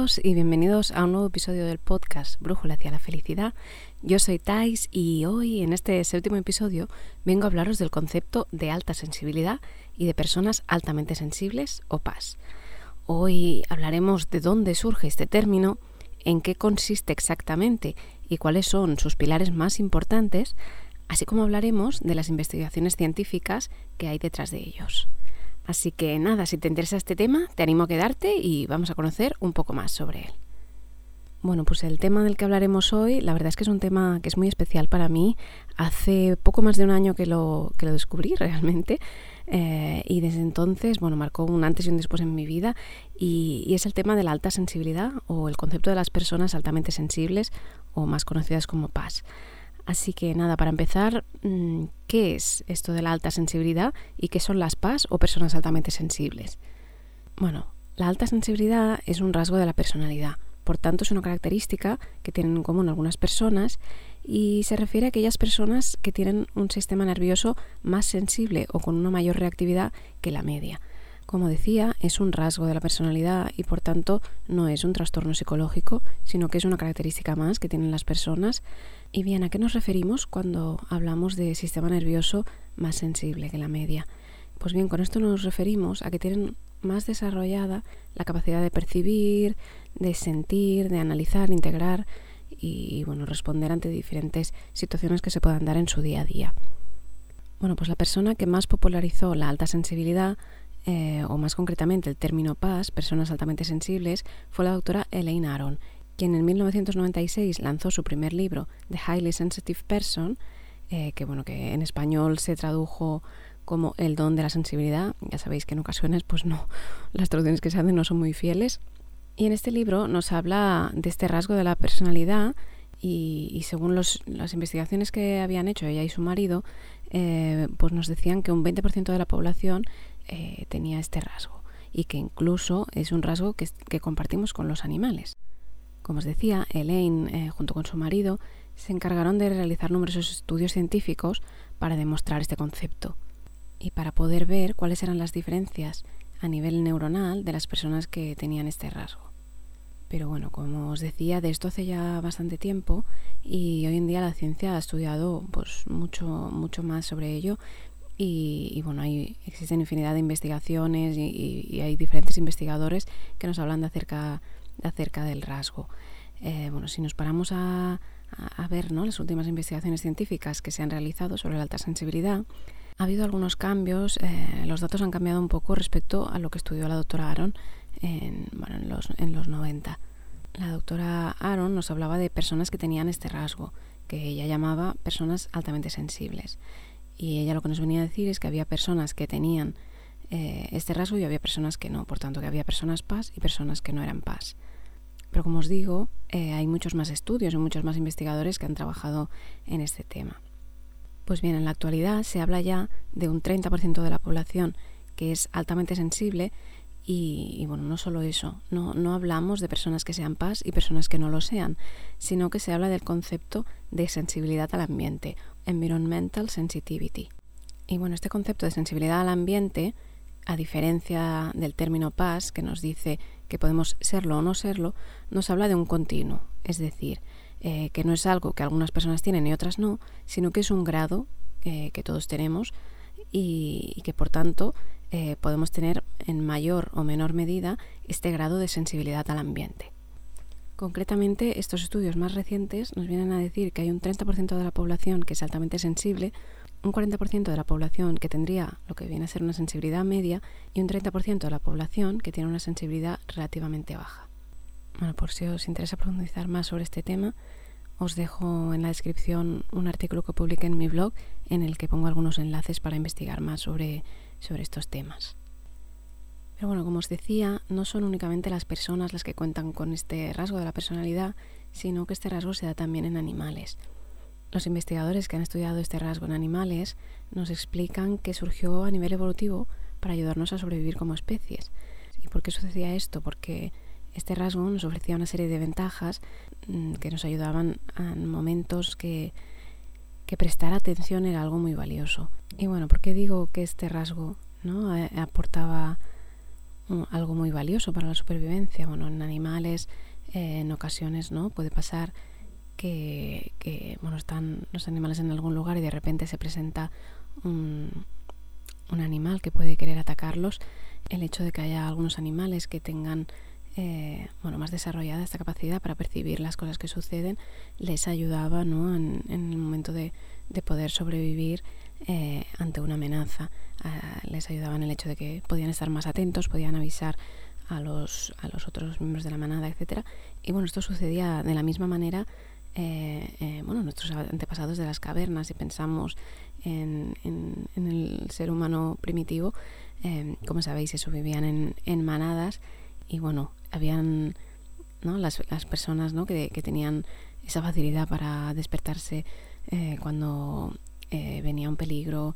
y bienvenidos a un nuevo episodio del podcast Brújula hacia la felicidad. Yo soy Thais y hoy en este séptimo episodio vengo a hablaros del concepto de alta sensibilidad y de personas altamente sensibles o PAS. Hoy hablaremos de dónde surge este término, en qué consiste exactamente y cuáles son sus pilares más importantes, así como hablaremos de las investigaciones científicas que hay detrás de ellos. Así que nada, si te interesa este tema, te animo a quedarte y vamos a conocer un poco más sobre él. Bueno, pues el tema del que hablaremos hoy, la verdad es que es un tema que es muy especial para mí. Hace poco más de un año que lo, que lo descubrí realmente eh, y desde entonces, bueno, marcó un antes y un después en mi vida y, y, es el tema de la alta sensibilidad o el concepto de las personas altamente sensibles o más conocidas como PAS. Así que nada, para empezar, mm, ¿qué es esto de la alta sensibilidad y qué son las PAS o personas altamente sensibles? Bueno, la alta sensibilidad es un rasgo de la personalidad, por tanto es una característica que tienen en común algunas personas y se refiere a aquellas personas que tienen un sistema nervioso más sensible o con una mayor reactividad que la media. Como decía, es un rasgo de la personalidad y por tanto no es un trastorno psicológico, sino que es una característica más que tienen las personas y bien, ¿a qué nos referimos cuando hablamos de sistema nervioso más sensible que la media? Pues bien, con esto nos referimos a que tienen más desarrollada la capacidad de percibir, de sentir, de analizar, integrar y bueno, responder ante diferentes situaciones que se puedan dar en su día a día. Bueno, pues la persona que más popularizó la alta sensibilidad, eh, o más concretamente el término PAS, personas altamente sensibles, fue la doctora Elaine Aron, quien en 1996 lanzó su primer libro, The Highly Sensitive Person, eh, que bueno, que en español se tradujo como el don de la sensibilidad. Ya sabéis que en ocasiones, pues no, las traducciones que se hacen no son muy fieles. Y en este libro nos habla de este rasgo de la personalidad y, según las investigaciones que habían hecho ella y su marido, eh, pues nos decían que un 20% de la población eh, tenía este rasgo y que incluso es un rasgo que compartimos con los animales. Como os decía, Elaine, eh, junto con su marido, se encargaron de realizar numerosos estudios científicos para demostrar este concepto y para poder ver cuáles eran las diferencias a nivel neuronal de las personas que tenían este rasgo. Pero bueno, como os decía, de esto hace ya bastante tiempo y hoy en día la ciencia ha estudiado pues mucho, mucho más sobre ello y, bueno, hay, existen infinidad de investigaciones y, y, hay diferentes investigadores que nos hablan de acerca acerca del rasgo. Eh, bueno, si nos paramos a, ver ¿no? las últimas investigaciones científicas que se han realizado sobre la alta sensibilidad, ha habido algunos cambios, eh, los datos han cambiado un poco respecto a lo que estudió la doctora Aaron en, en, los, en los 90. La doctora Aaron nos hablaba de personas que tenían este rasgo, que ella llamaba personas altamente sensibles. Y ella lo que nos venía a decir es que había personas que tenían eh, este rasgo y había personas que no, por tanto que había personas PAS y personas que no eran PAS. Pero como os digo, eh, hay muchos más estudios y muchos más investigadores que han trabajado en este tema. Pues bien, en la actualidad se habla ya de un 30% de la población que es altamente sensible y, bueno, no solo eso, no, no hablamos de personas que sean PAS y personas que no lo sean, sino que se habla del concepto de sensibilidad al ambiente, environmental sensitivity. Y bueno, este concepto de sensibilidad al ambiente, a diferencia del término PAS, que nos dice que podemos serlo o no serlo, nos habla de un continuo, es decir, eh, que no es algo que algunas personas tienen y otras no, sino que es un grado eh, que todos tenemos y, que por tanto eh, podemos tener en mayor o menor medida este grado de sensibilidad al ambiente. Concretamente, estos estudios más recientes nos vienen a decir que hay un 30% de la población que es altamente sensible, un 40% de la población que tendría lo que viene a ser una sensibilidad media y un 30% de la población que tiene una sensibilidad relativamente baja. Bueno, por si os interesa profundizar más sobre este tema, os dejo en la descripción un artículo que publiqué en mi blog en el que pongo algunos enlaces para investigar más sobre, sobre estos temas. Pero bueno, como os decía, no son únicamente las personas las que cuentan con este rasgo de la personalidad, sino que este rasgo se da también en animales. Los investigadores que han estudiado este rasgo en animales nos explican que surgió a nivel evolutivo para ayudarnos a sobrevivir como especies. ¿Y por qué sucedía esto? Porque este rasgo nos ofrecía una serie de ventajas mm, que nos ayudaban en momentos que, que prestar atención era algo muy valioso. Y bueno, ¿por qué digo que este rasgo ¿no? aportaba algo muy valioso para la supervivencia? Bueno, en animales eh, en ocasiones no puede pasar que, que, bueno, están los animales en algún lugar y de repente se presenta un, animal que puede querer atacarlos. El hecho de que haya algunos animales que tengan eh, bueno, más desarrollada esta capacidad para percibir las cosas que suceden, les ayudaba ¿no? en, el momento de, poder sobrevivir eh, ante una amenaza. Ah, les ayudaba en el hecho de que podían estar más atentos, podían avisar a los, a los otros miembros de la manada, etc. Y bueno, esto sucedía de la misma manera eh, bueno, nuestros antepasados de las cavernas, si pensamos en, en, el ser humano primitivo, como sabéis, eso vivían en, en manadas y bueno, habían ¿no? las, las personas ¿no? que, que, tenían esa facilidad para despertarse eh, cuando eh, venía un peligro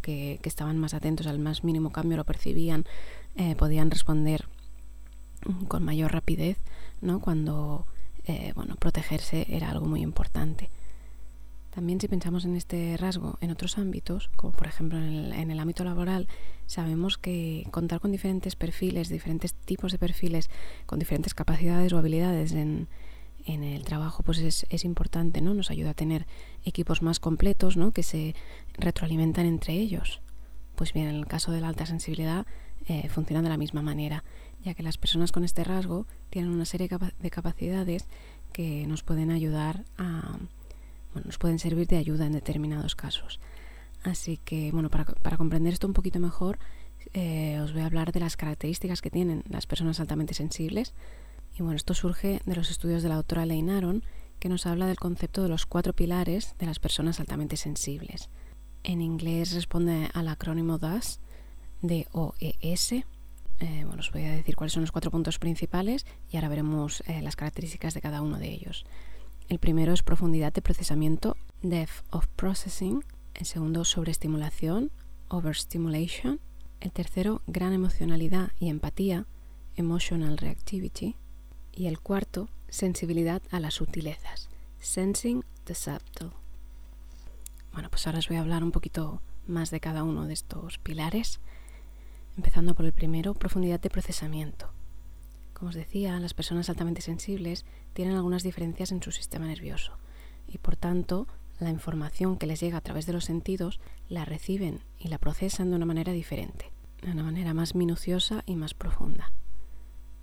que, estaban más atentos al más mínimo cambio, lo percibían, eh, podían responder con mayor rapidez ¿no? cuando bueno, protegerse era algo muy importante. También si pensamos en este rasgo en otros ámbitos, como por ejemplo en el, en el, ámbito laboral, sabemos que contar con diferentes perfiles, diferentes tipos de perfiles, con diferentes capacidades o habilidades en, en el trabajo, pues es, es, importante, ¿no? Nos ayuda a tener equipos más completos, ¿no? Que se retroalimentan entre ellos. Pues bien, en el caso de la alta sensibilidad eh, funciona de la misma manera, ya que las personas con este rasgo tienen una serie de capacidades que nos pueden ayudar a bueno, nos pueden servir de ayuda en determinados casos. Así que, bueno, para, para comprender esto un poquito mejor, eh, os voy a hablar de las características que tienen las personas altamente sensibles. Y bueno, esto surge de los estudios de la doctora Lane Aron, que nos habla del concepto de los cuatro pilares de las personas altamente sensibles. En inglés responde al acrónimo DAS, de OES. Eh, bueno, os voy a decir cuáles son los cuatro puntos principales y ahora veremos eh, las características de cada uno de ellos. El primero es profundidad de procesamiento, depth of processing. El segundo, sobreestimulación, overstimulation. El tercero, gran emocionalidad y empatía, emotional reactivity. Y el cuarto, sensibilidad a las sutilezas, sensing the subtle. Bueno, pues ahora os voy a hablar un poquito más de cada uno de estos pilares, empezando por el primero, profundidad de procesamiento. Como os decía, las personas altamente sensibles tienen algunas diferencias en su sistema nervioso y por tanto la información que les llega a través de los sentidos la reciben y la procesan de una manera diferente, de una manera más minuciosa y más profunda.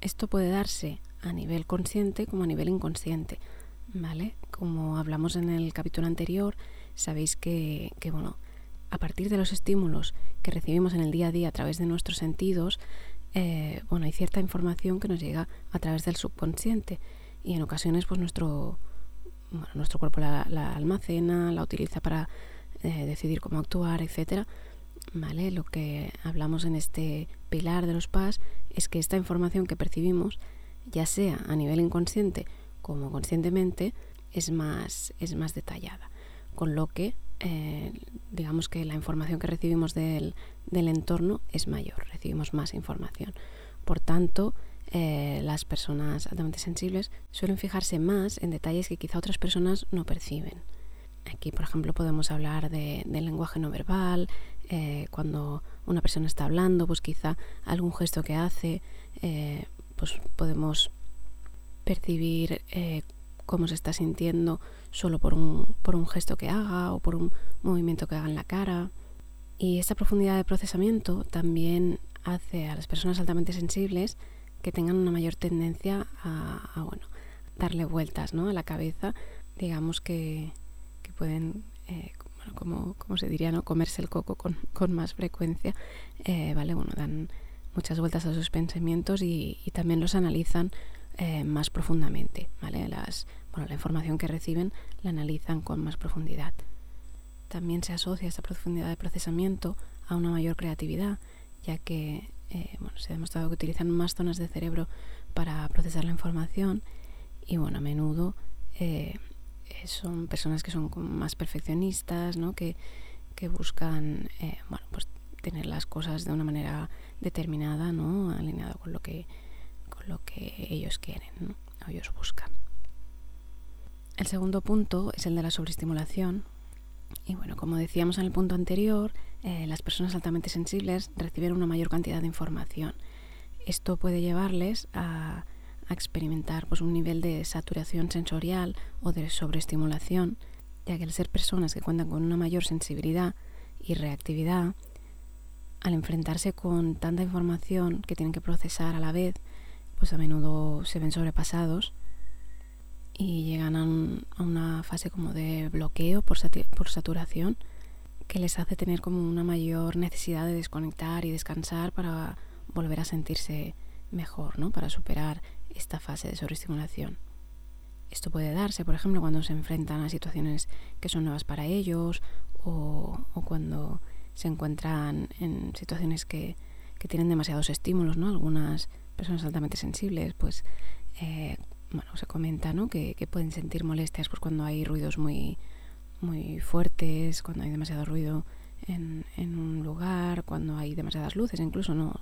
Esto puede darse a nivel consciente como a nivel inconsciente, ¿vale? Como hablamos en el capítulo anterior, sabéis que, que bueno, a partir de los estímulos que recibimos en el día a día a través de nuestros sentidos, eh, bueno, hay cierta información que nos llega a través del subconsciente y en ocasiones pues nuestro, nuestro cuerpo la, almacena, la utiliza para eh, decidir cómo actuar, etcétera. ¿Vale? Lo que hablamos en este pilar de los PAS es que esta información que percibimos, ya sea a nivel inconsciente como conscientemente, es más, es más detallada. Con lo que eh, digamos que la información que recibimos del, del, entorno es mayor, recibimos más información. Por tanto, eh, las personas altamente sensibles suelen fijarse más en detalles que quizá otras personas no perciben. Aquí, por ejemplo, podemos hablar de, del lenguaje no verbal, eh, cuando una persona está hablando, pues quizá algún gesto que hace, pues podemos percibir cómo se está sintiendo solo por un, por un gesto que haga o por un movimiento que haga en la cara. Y esta profundidad de procesamiento también hace a las personas altamente sensibles que tengan una mayor tendencia a, bueno, darle vueltas ¿no? a la cabeza, digamos que, que pueden, eh, como, como, se diría, ¿no? comerse el coco con, con más frecuencia, eh, ¿vale? Bueno, dan muchas vueltas a sus pensamientos y, también los analizan eh, más profundamente, ¿vale? Las, bueno, la información que reciben la analizan con más profundidad. También se asocia esta profundidad de procesamiento a una mayor creatividad, ya que eh, bueno, se ha demostrado que utilizan más zonas de cerebro para procesar la información y bueno, a menudo eh, son personas que son más perfeccionistas, ¿no? que, que buscan bueno, pues tener las cosas de una manera determinada, ¿no? alineada con lo que lo que ellos quieren o ellos buscan. El segundo punto es el de la sobreestimulación. Y bueno, como decíamos en el punto anterior, eh, las personas altamente sensibles reciben una mayor cantidad de información. Esto puede llevarles a, a experimentar pues, un nivel de saturación sensorial o de sobreestimulación, ya que al ser personas que cuentan con una mayor sensibilidad y reactividad, al enfrentarse con tanta información que tienen que procesar a la vez, pues a menudo se ven sobrepasados y llegan a, una fase como de bloqueo por, saturación que les hace tener como una mayor necesidad de desconectar y descansar para volver a sentirse mejor, ¿no? Para superar esta fase de sobreestimulación. Esto puede darse, por ejemplo, cuando se enfrentan a situaciones que son nuevas para ellos o, cuando se encuentran en situaciones que, que, tienen demasiados estímulos, ¿no? Algunas personas altamente sensibles, pues, eh, bueno, se comenta, ¿no? Que, pueden sentir molestias pues, cuando hay ruidos muy, muy fuertes, cuando hay demasiado ruido en, en un lugar, cuando hay demasiadas luces, incluso, ¿no?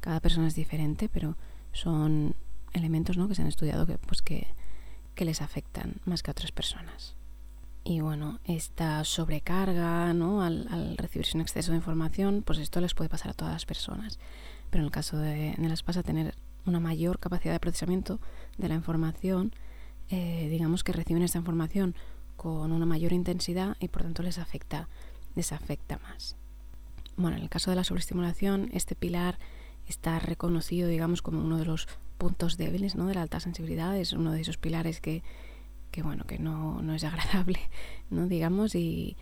Cada persona es diferente, pero son elementos ¿no? que se han estudiado que, pues que, que les afectan más que a otras personas. Y bueno, esta sobrecarga, ¿no? Al, al, recibirse un exceso de información, pues esto les puede pasar a todas las personas. Pero en el caso de, de las pasa tener una mayor capacidad de procesamiento de la información, eh, digamos que reciben esta información con una mayor intensidad y por tanto les afecta, les afecta más. Bueno, en el caso de la sobreestimulación, este pilar está reconocido, digamos, como uno de los puntos débiles ¿no? de la alta sensibilidad, es uno de esos pilares que, que bueno, que no, no, es agradable, ¿no? digamos, y,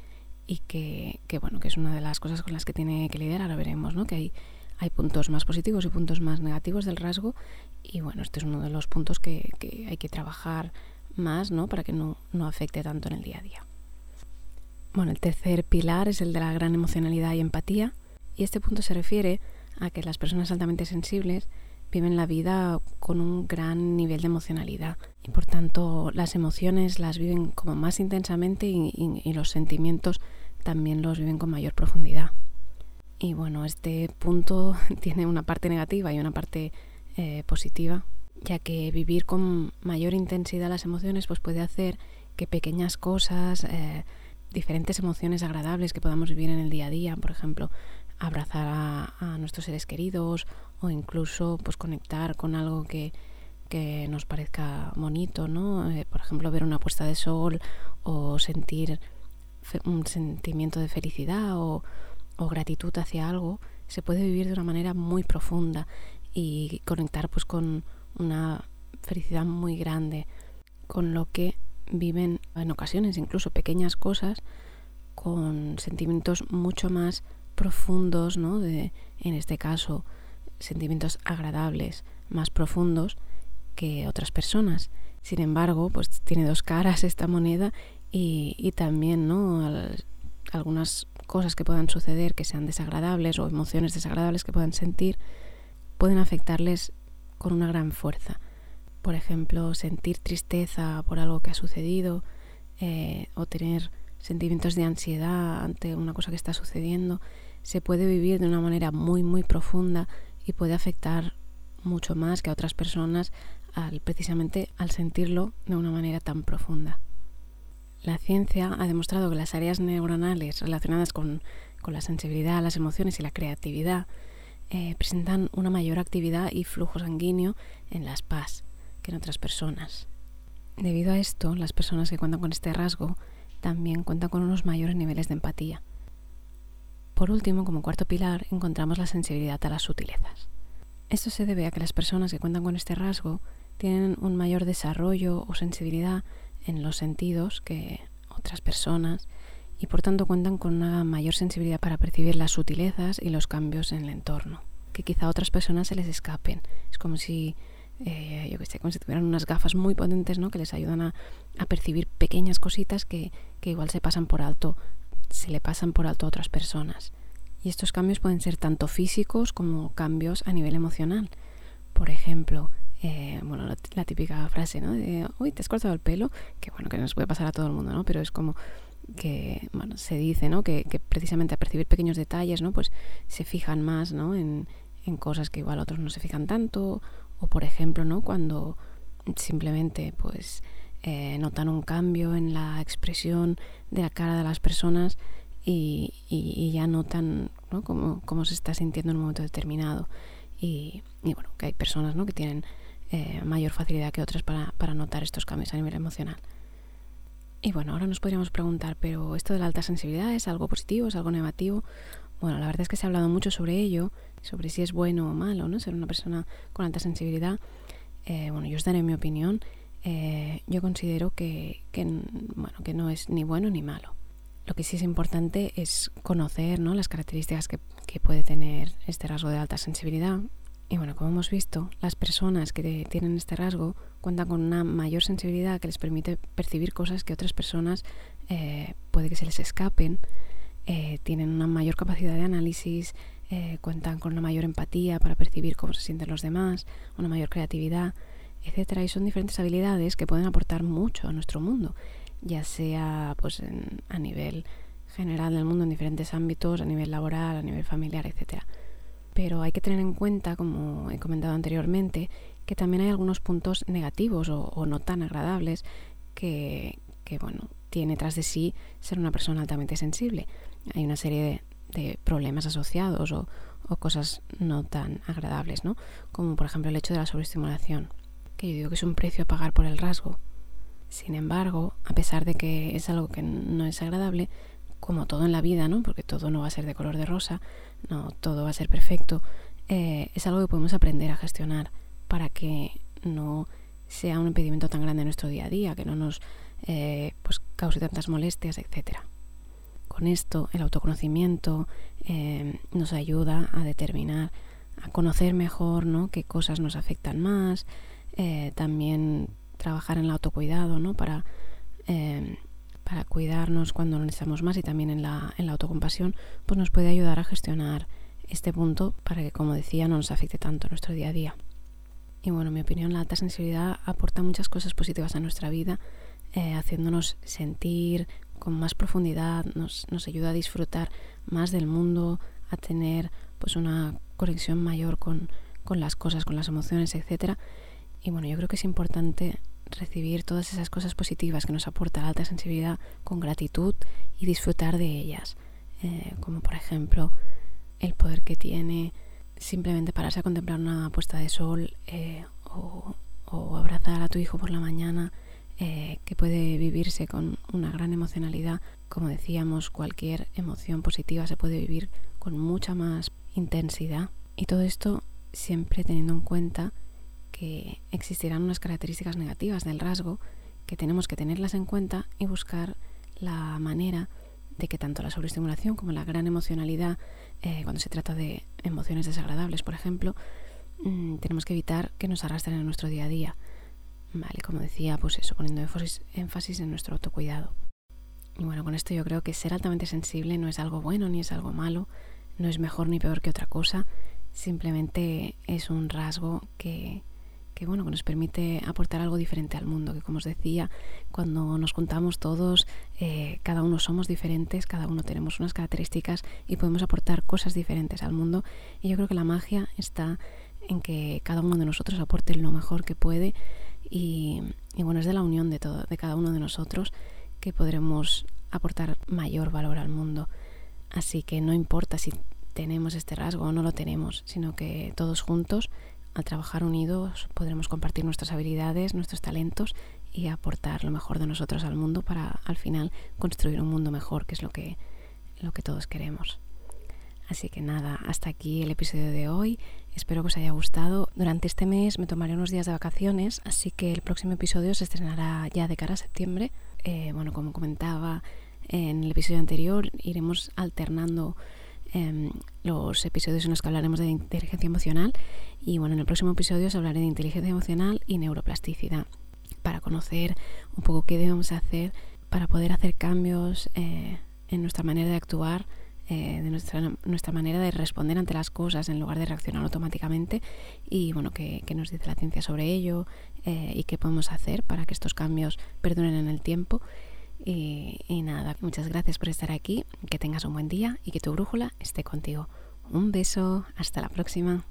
y que, que, bueno, que es una de las cosas con las que tiene que lidiar, ahora veremos, ¿no? que hay, hay puntos más positivos y puntos más negativos del rasgo, y bueno, este es uno de los puntos que, que hay que trabajar más, ¿no? para que no, no afecte tanto en el día a día. Bueno, el tercer pilar es el de la gran emocionalidad y empatía, y este punto se refiere a que las personas altamente sensibles viven la vida con un gran nivel de emocionalidad y por tanto las emociones las viven como más intensamente y, los sentimientos también los viven con mayor profundidad. Y bueno, este punto tiene una parte negativa y una parte eh, positiva, ya que vivir con mayor intensidad las emociones pues puede hacer que pequeñas cosas, eh, diferentes emociones agradables que podamos vivir en el día a día, por ejemplo, abrazar a, nuestros seres queridos o incluso pues conectar con algo que, que nos parezca bonito, ¿no? Eh, por ejemplo, ver una puesta de sol o sentir un sentimiento de felicidad o, o, gratitud hacia algo, se puede vivir de una manera muy profunda y conectar pues con una felicidad muy grande, con lo que viven en ocasiones incluso pequeñas cosas con sentimientos mucho más profundos, ¿no? De, en este caso, sentimientos agradables, más profundos que otras personas. Sin embargo, pues tiene dos caras esta moneda y, y también, ¿no? Al, algunas cosas que puedan suceder que sean desagradables o emociones desagradables que puedan sentir pueden afectarles con una gran fuerza. Por ejemplo, sentir tristeza por algo que ha sucedido eh, o tener sentimientos de ansiedad ante una cosa que está sucediendo, se puede vivir de una manera muy, muy profunda y puede afectar mucho más que a otras personas al, precisamente al sentirlo de una manera tan profunda. La ciencia ha demostrado que las áreas neuronales relacionadas con, con la sensibilidad, las emociones y la creatividad eh, presentan una mayor actividad y flujo sanguíneo en las PAS que en otras personas. Debido a esto, las personas que cuentan con este rasgo también cuenta con unos mayores niveles de empatía. Por último, como cuarto pilar, encontramos la sensibilidad a las sutilezas. Esto se debe a que las personas que cuentan con este rasgo tienen un mayor desarrollo o sensibilidad en los sentidos que otras personas y por tanto cuentan con una mayor sensibilidad para percibir las sutilezas y los cambios en el entorno, que quizá a otras personas se les escapen. Es como si eh, yo que sé, tuvieran unas gafas muy potentes, ¿no? Que les ayudan a, a percibir pequeñas cositas que, que, igual se pasan por alto, se le pasan por alto a otras personas. Y estos cambios pueden ser tanto físicos como cambios a nivel emocional. Por ejemplo, eh, bueno, la, típica frase, ¿no? De, uy, te has cortado el pelo, que bueno, que nos puede pasar a todo el mundo, ¿no? Pero es como que, bueno, se dice, ¿no? Que, que precisamente a percibir pequeños detalles, ¿no? Pues se fijan más, ¿no? En, en cosas que igual otros no se fijan tanto o por ejemplo, ¿no? Cuando simplemente pues eh, notan un cambio en la expresión de la cara de las personas y, ya notan ¿no? cómo, se está sintiendo en un momento determinado. Y, bueno, que hay personas ¿no? que tienen eh, mayor facilidad que otras para, para notar estos cambios a nivel emocional. Y bueno, ahora nos podríamos preguntar, pero ¿esto de la alta sensibilidad es algo positivo, es algo negativo? Bueno, la verdad es que se ha hablado mucho sobre ello, sobre si es bueno o malo, ¿no? Ser una persona con alta sensibilidad. Eh, bueno, yo os daré mi opinión. Eh, yo considero que, bueno, que no es ni bueno ni malo. Lo que sí es importante es conocer ¿no? las características que, que puede tener este rasgo de alta sensibilidad. Y bueno, como hemos visto, las personas que tienen este rasgo cuentan con una mayor sensibilidad que les permite percibir cosas que otras personas eh, puede que se les escapen. Eh, tienen una mayor capacidad de análisis, eh, cuentan con una mayor empatía para percibir cómo se sienten los demás, una mayor creatividad, etcétera. Y son diferentes habilidades que pueden aportar mucho a nuestro mundo, ya sea pues a nivel general del mundo en diferentes ámbitos, a nivel laboral, a nivel familiar, etcétera. Pero hay que tener en cuenta, como he comentado anteriormente, que también hay algunos puntos negativos o, no tan agradables que, que, bueno, tiene tras de sí ser una persona altamente sensible hay una serie de, problemas asociados o, cosas no tan agradables, ¿no? Como por ejemplo el hecho de la sobreestimulación, que yo digo que es un precio a pagar por el rasgo. Sin embargo, a pesar de que es algo que no es agradable, como todo en la vida, ¿no? Porque todo no va a ser de color de rosa, no todo va a ser perfecto, eh, es algo que podemos aprender a gestionar para que no sea un impedimento tan grande en nuestro día a día, que no nos eh, pues cause tantas molestias, etcétera. Con esto el autoconocimiento eh, nos ayuda a determinar, a conocer mejor ¿no? qué cosas nos afectan más, eh, también trabajar en el autocuidado ¿no? para, eh, para cuidarnos cuando lo necesitamos más y también en la, en la autocompasión, pues nos puede ayudar a gestionar este punto para que, como decía, no nos afecte tanto nuestro día a día. Y bueno, en mi opinión, la alta sensibilidad aporta muchas cosas positivas a nuestra vida, haciéndonos sentir, con más profundidad, nos, nos ayuda a disfrutar más del mundo, a tener pues una conexión mayor con, con las cosas, con las emociones, etc. Y bueno, yo creo que es importante recibir todas esas cosas positivas que nos aporta la alta sensibilidad con gratitud y disfrutar de ellas. Eh, como por ejemplo el poder que tiene simplemente pararse a contemplar una puesta de sol eh, o, o, abrazar a tu hijo por la mañana eh, que puede vivirse con una gran emocionalidad. Como decíamos, cualquier emoción positiva se puede vivir con mucha más intensidad. Y todo esto siempre teniendo en cuenta que existirán unas características negativas del rasgo que tenemos que tenerlas en cuenta y buscar la manera de que tanto la sobreestimulación como la gran emocionalidad, eh, cuando se trata de emociones desagradables, por ejemplo, mm, tenemos que evitar que nos arrastren en nuestro día a día. Vale, como decía, pues eso, poniendo énfasis, en nuestro autocuidado. Y bueno, con esto yo creo que ser altamente sensible no es algo bueno ni es algo malo, no es mejor ni peor que otra cosa, simplemente es un rasgo que, que bueno, que nos permite aportar algo diferente al mundo, que como os decía, cuando nos juntamos todos, eh, cada uno somos diferentes, cada uno tenemos unas características y podemos aportar cosas diferentes al mundo. Y yo creo que la magia está en que cada uno de nosotros aporte lo mejor que puede y, bueno, es de la unión de, todo, de cada uno de nosotros que podremos aportar mayor valor al mundo. Así que no importa si tenemos este rasgo o no lo tenemos, sino que todos juntos, al trabajar unidos, podremos compartir nuestras habilidades, nuestros talentos y aportar lo mejor de nosotros al mundo para al final construir un mundo mejor, que es lo que, lo que todos queremos. Así que nada, hasta aquí el episodio de hoy. Espero que os haya gustado. Durante este mes me tomaré unos días de vacaciones, así que el próximo episodio se estrenará ya de cara a septiembre. Eh, bueno, como comentaba en el episodio anterior, iremos alternando em, los episodios en los que hablaremos de inteligencia emocional y bueno, en el próximo episodio os hablaré de inteligencia emocional y neuroplasticidad para conocer un poco qué debemos hacer para poder hacer cambios eh, en nuestra manera de actuar eh, de nuestra, nuestra manera de responder ante las cosas en lugar de reaccionar automáticamente y bueno, qué, nos dice la ciencia sobre ello eh, y qué podemos hacer para que estos cambios perduren en el tiempo. Y, nada, muchas gracias por estar aquí, que tengas un buen día y que tu brújula esté contigo. Un beso, hasta la próxima.